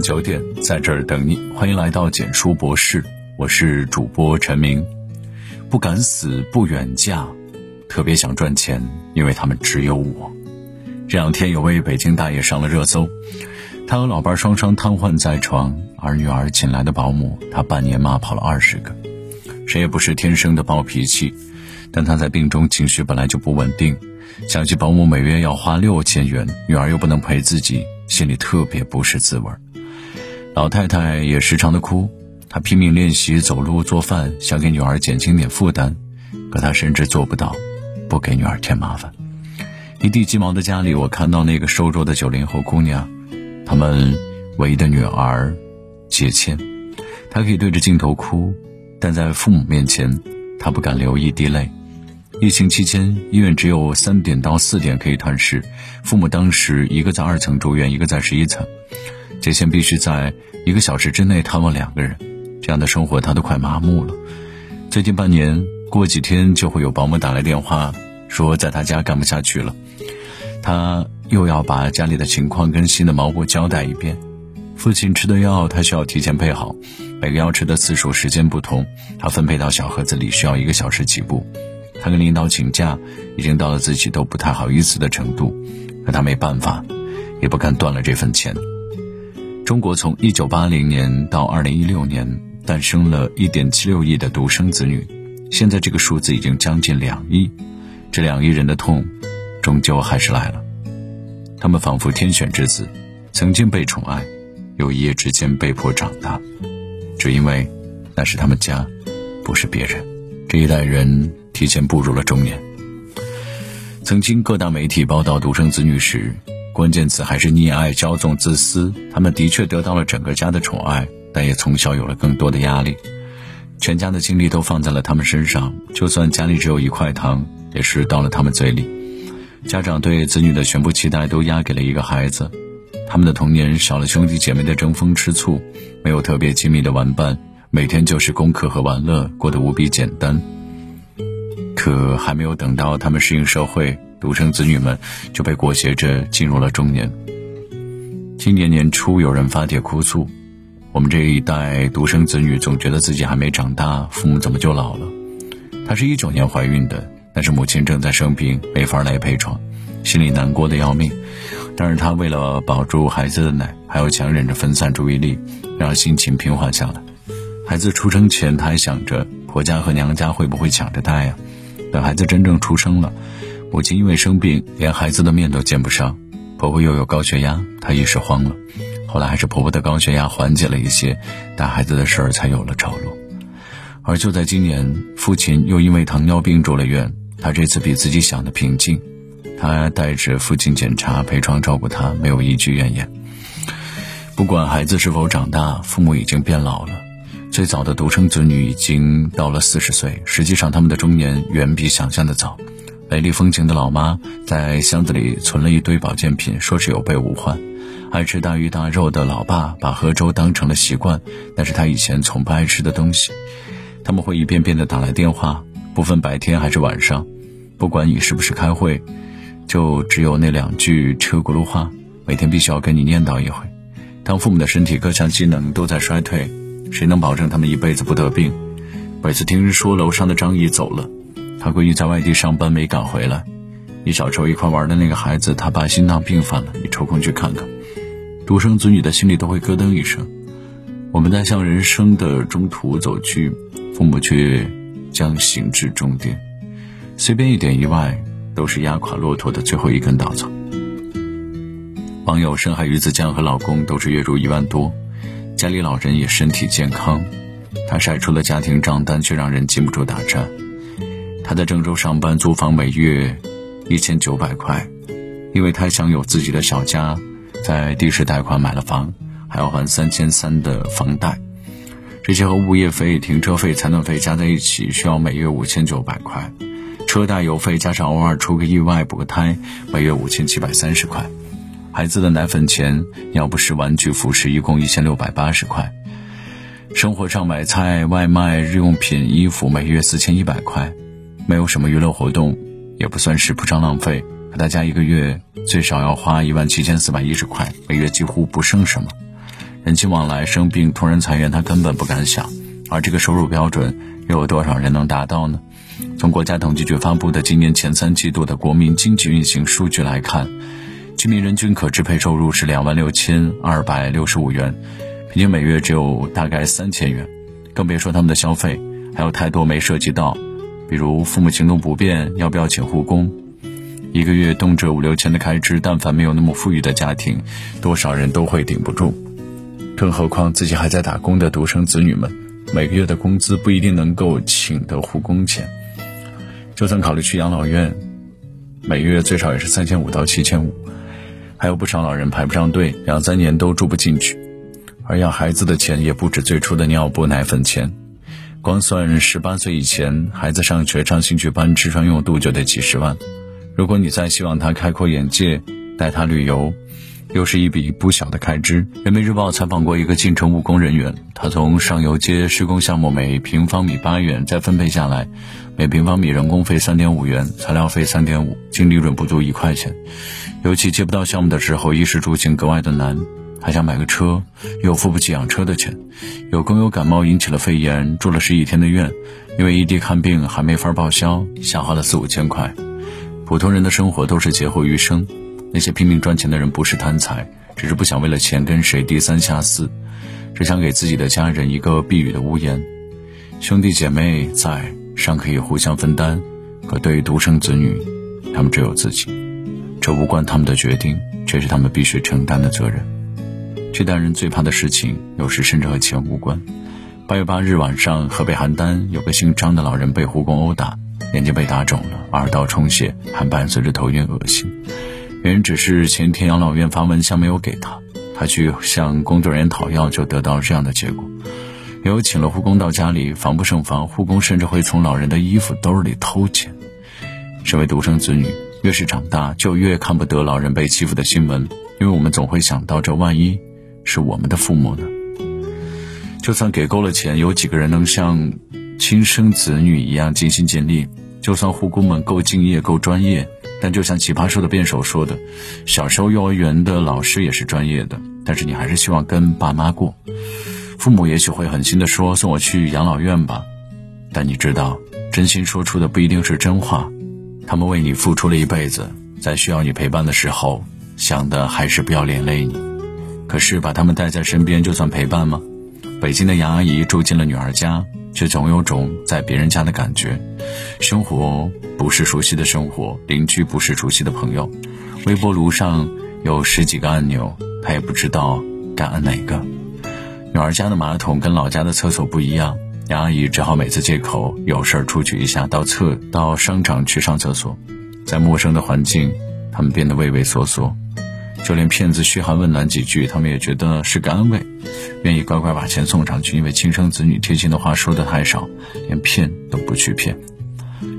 九点，在这儿等你。欢迎来到简书博士，我是主播陈明。不敢死，不远嫁，特别想赚钱，因为他们只有我。这两天有位北京大爷上了热搜，他和老伴双双瘫痪在床，而女儿请来的保姆，他半年骂跑了二十个。谁也不是天生的暴脾气，但他在病中情绪本来就不稳定，想起保姆每月要花六千元，女儿又不能陪自己。心里特别不是滋味老太太也时常的哭，她拼命练习走路、做饭，想给女儿减轻点负担，可她甚至做不到不给女儿添麻烦。一地鸡毛的家里，我看到那个瘦弱的九零后姑娘，他们唯一的女儿节谦，她可以对着镜头哭，但在父母面前，她不敢流一滴泪。疫情期间，医院只有三点到四点可以探视。父母当时一个在二层住院，一个在十一层，杰贤必须在一个小时之内探望两个人。这样的生活他都快麻木了。最近半年，过几天就会有保姆打来电话，说在他家干不下去了。他又要把家里的情况跟新的毛补交代一遍。父亲吃的药，他需要提前配好，每个药吃的次数、时间不同，他分配到小盒子里需要一个小时起步。他跟领导请假，已经到了自己都不太好意思的程度，可他没办法，也不敢断了这份钱。中国从一九八零年到二零一六年，诞生了一点七六亿的独生子女，现在这个数字已经将近两亿。这两亿人的痛，终究还是来了。他们仿佛天选之子，曾经被宠爱，又一夜之间被迫长大，只因为那是他们家，不是别人。这一代人。提前步入了中年。曾经各大媒体报道独生子女时，关键词还是溺爱、骄纵、自私。他们的确得到了整个家的宠爱，但也从小有了更多的压力。全家的精力都放在了他们身上，就算家里只有一块糖，也是到了他们嘴里。家长对子女的全部期待都压给了一个孩子，他们的童年少了兄弟姐妹的争风吃醋，没有特别亲密的玩伴，每天就是功课和玩乐，过得无比简单。可还没有等到他们适应社会，独生子女们就被裹挟着进入了中年。今年年初，有人发帖哭诉：“我们这一代独生子女总觉得自己还没长大，父母怎么就老了？”她是一九年怀孕的，但是母亲正在生病，没法来陪床，心里难过的要命。但是她为了保住孩子的奶，还要强忍着分散注意力，让心情平缓下来。孩子出生前，她还想着婆家和娘家会不会抢着带呀？等孩子真正出生了，母亲因为生病，连孩子的面都见不上。婆婆又有高血压，她一时慌了。后来还是婆婆的高血压缓解了一些，带孩子的事儿才有了着落。而就在今年，父亲又因为糖尿病住了院，他这次比自己想的平静。他带着父亲检查，陪床照顾他，没有一句怨言。不管孩子是否长大，父母已经变老了。最早的独生子女已经到了四十岁，实际上他们的中年远比想象的早。美丽风情的老妈在箱子里存了一堆保健品，说是有备无患。爱吃大鱼大肉的老爸把喝粥当成了习惯，那是他以前从不爱吃的东西。他们会一遍遍的打来电话，不分白天还是晚上，不管你是不是开会，就只有那两句车轱辘话，每天必须要跟你念叨一回。当父母的身体各项机能都在衰退。谁能保证他们一辈子不得病？每次听说楼上的张姨走了，她闺女在外地上班没赶回来，你小时候一块玩的那个孩子，他爸心脏病犯了，你抽空去看看。独生子女的心里都会咯噔一声。我们在向人生的中途走去，父母却将行至终点。随便一点意外，都是压垮骆驼的最后一根稻草。网友深海鱼子酱和老公都是月入一万多。家里老人也身体健康，他晒出了家庭账单，却让人禁不住打颤。他在郑州上班，租房每月一千九百块，因为他想有自己的小家，在地市贷款买了房，还要还三千三的房贷，这些和物业费、停车费、残暖费加在一起，需要每月五千九百块，车贷油费加上偶尔出个意外补个胎，每月五千七百三十块。孩子的奶粉钱，尿不湿玩具、服饰，一共一千六百八十块。生活上买菜、外卖、日用品、衣服，每月四千一百块。没有什么娱乐活动，也不算是铺张浪费。可大家一个月最少要花一万七千四百一十块，每月几乎不剩什么。人情往来，生病突然裁员，他根本不敢想。而这个收入标准，又有多少人能达到呢？从国家统计局发布的今年前三季度的国民经济运行数据来看，居民人均可支配收入是两万六千二百六十五元，平均每月只有大概三千元，更别说他们的消费，还有太多没涉及到，比如父母行动不便，要不要请护工？一个月动辄五六千的开支，但凡没有那么富裕的家庭，多少人都会顶不住。更何况自己还在打工的独生子女们，每个月的工资不一定能够请得护工钱。就算考虑去养老院，每月最少也是三千五到七千五，还有不少老人排不上队，两三年都住不进去。而养孩子的钱也不止最初的尿布、奶粉钱，光算十八岁以前，孩子上学、上兴趣班、吃穿用度就得几十万。如果你再希望他开阔眼界，带他旅游，又是一笔不小的开支。人民日报采访过一个进城务工人员，他从上游接施工项目，每平方米八元，再分配下来，每平方米人工费三点五元，材料费三点五，净利润不足一块钱。尤其接不到项目的时候，衣食住行格外的难，还想买个车，又付不起养车的钱。有工友感冒引起了肺炎，住了十几天的院，因为异地看病还没法报销，瞎花了四五千块。普通人的生活都是劫后余生，那些拼命赚钱的人不是贪财，只是不想为了钱跟谁低三下四，只想给自己的家人一个避雨的屋檐。兄弟姐妹在尚可以互相分担，可对于独生子女，他们只有自己，这无关他们的决定，却是他们必须承担的责任。这代人最怕的事情，有时甚至和钱无关。八月八日晚上，河北邯郸有个姓张的老人被护工殴打。眼睛被打肿了，耳道充血，还伴随着头晕恶心。原因只是前天养老院发蚊香没有给他，他去向工作人员讨要，就得到了这样的结果。有请了护工到家里，防不胜防，护工甚至会从老人的衣服兜里偷钱。身为独生子女，越是长大就越看不得老人被欺负的新闻，因为我们总会想到，这万一是我们的父母呢？就算给够了钱，有几个人能像亲生子女一样尽心尽力？就算护工们够敬业、够专业，但就像奇葩说的辩手说的，小时候幼儿园的老师也是专业的，但是你还是希望跟爸妈过。父母也许会狠心的说送我去养老院吧，但你知道，真心说出的不一定是真话。他们为你付出了一辈子，在需要你陪伴的时候，想的还是不要连累你。可是把他们带在身边，就算陪伴吗？北京的杨阿姨住进了女儿家。却总有种在别人家的感觉，生活不是熟悉的生活，邻居不是熟悉的朋友，微波炉上有十几个按钮，她也不知道该按哪个。女儿家的马桶跟老家的厕所不一样，杨阿姨只好每次借口有事儿出去一下，到厕到商场去上厕所，在陌生的环境，他们变得畏畏缩缩。就连骗子嘘寒问暖几句，他们也觉得是个安慰，愿意乖乖把钱送上去。因为亲生子女贴心的话说的太少，连骗都不去骗。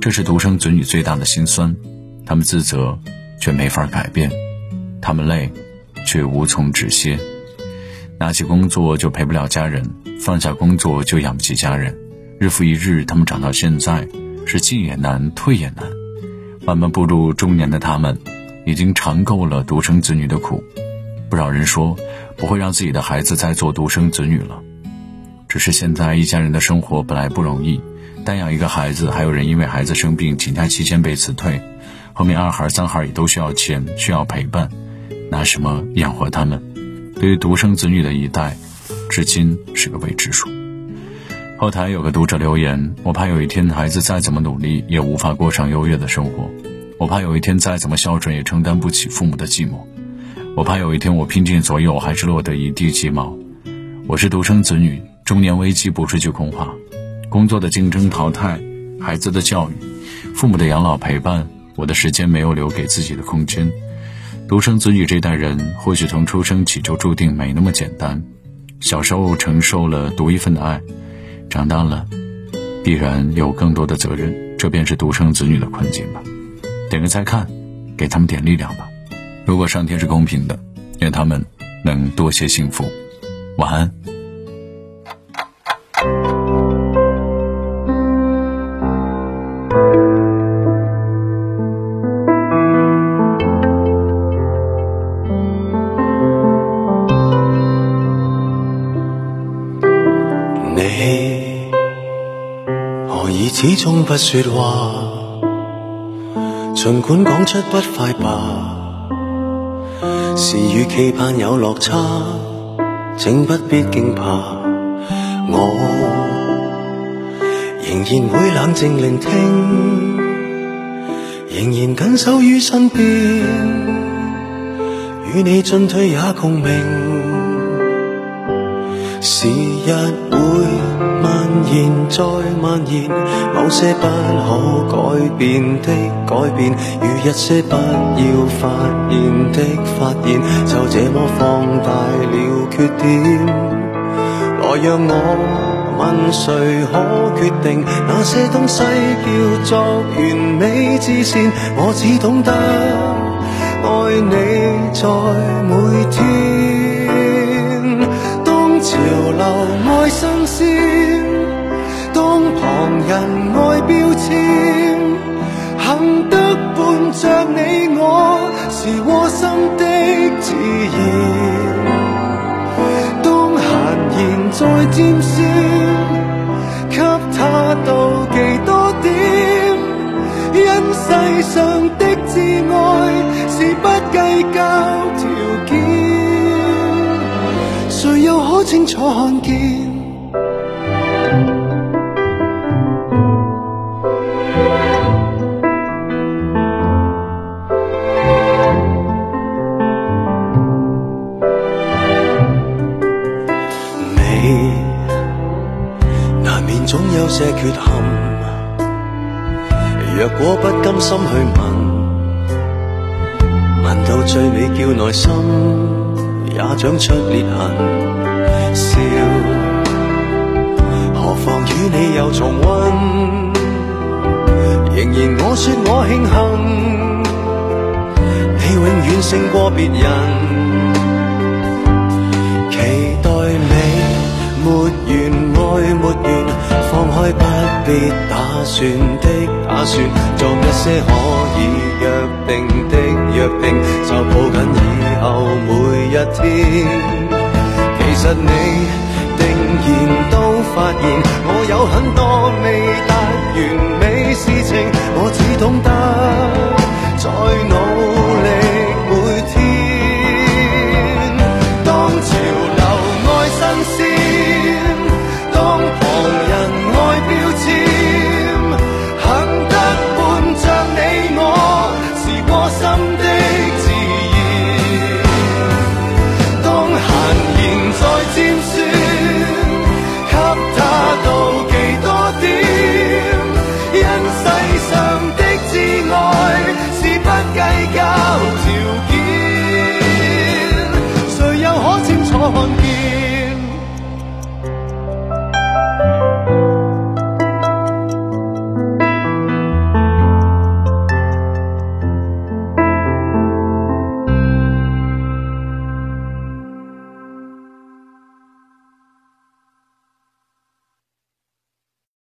这是独生子女最大的心酸，他们自责，却没法改变；他们累，却无从止歇。拿起工作就陪不了家人，放下工作就养不起家人。日复一日，他们长到现在，是进也难，退也难。慢慢步入中年的他们。已经尝够了独生子女的苦，不少人说不会让自己的孩子再做独生子女了。只是现在一家人的生活本来不容易，单养一个孩子，还有人因为孩子生病请假期间被辞退，后面二孩三孩也都需要钱，需要陪伴，拿什么养活他们？对于独生子女的一代，至今是个未知数。后台有个读者留言：“我怕有一天孩子再怎么努力，也无法过上优越的生活。”我怕有一天再怎么孝顺也承担不起父母的寂寞，我怕有一天我拼尽所有还是落得一地鸡毛。我是独生子女，中年危机不是句空话。工作的竞争淘汰，孩子的教育，父母的养老陪伴，我的时间没有留给自己的空间。独生子女这代人或许从出生起就注定没那么简单，小时候承受了独一份的爱，长大了必然有更多的责任，这便是独生子女的困境吧。点个再看给他们点力量吧。如果上天是公平的愿他们能多些幸福。晚安。你何以始终不说话。尽管讲出不快吧，是与期盼有落差，请不必惊怕，我仍然会冷静聆听，仍然紧守于身边，与你进退也共鸣。时日会蔓延再蔓延，某些不可改变的改变，与一些不要发现的发现，就这么放大了缺点。来让我问谁可决定那些东西叫做完美之线？我只懂得爱你在每天。潮流爱新鲜，当旁人爱标签，幸得伴着你我是窝心的自然。当闲言再尖酸，给他妒忌多点，因世上的挚爱是不计较条件。谁又可清楚看见？些缺陷，若果不甘心去问，问到最尾叫内心。也长出裂痕，笑，何妨与你又重温？仍然我说我庆幸，你永远胜过别人。期待你没完，必打算的打算，做一些可以约定的约定，就抱紧以后每一天。其实你定然都发现，我有很多未达完美事情，我只懂得再努力。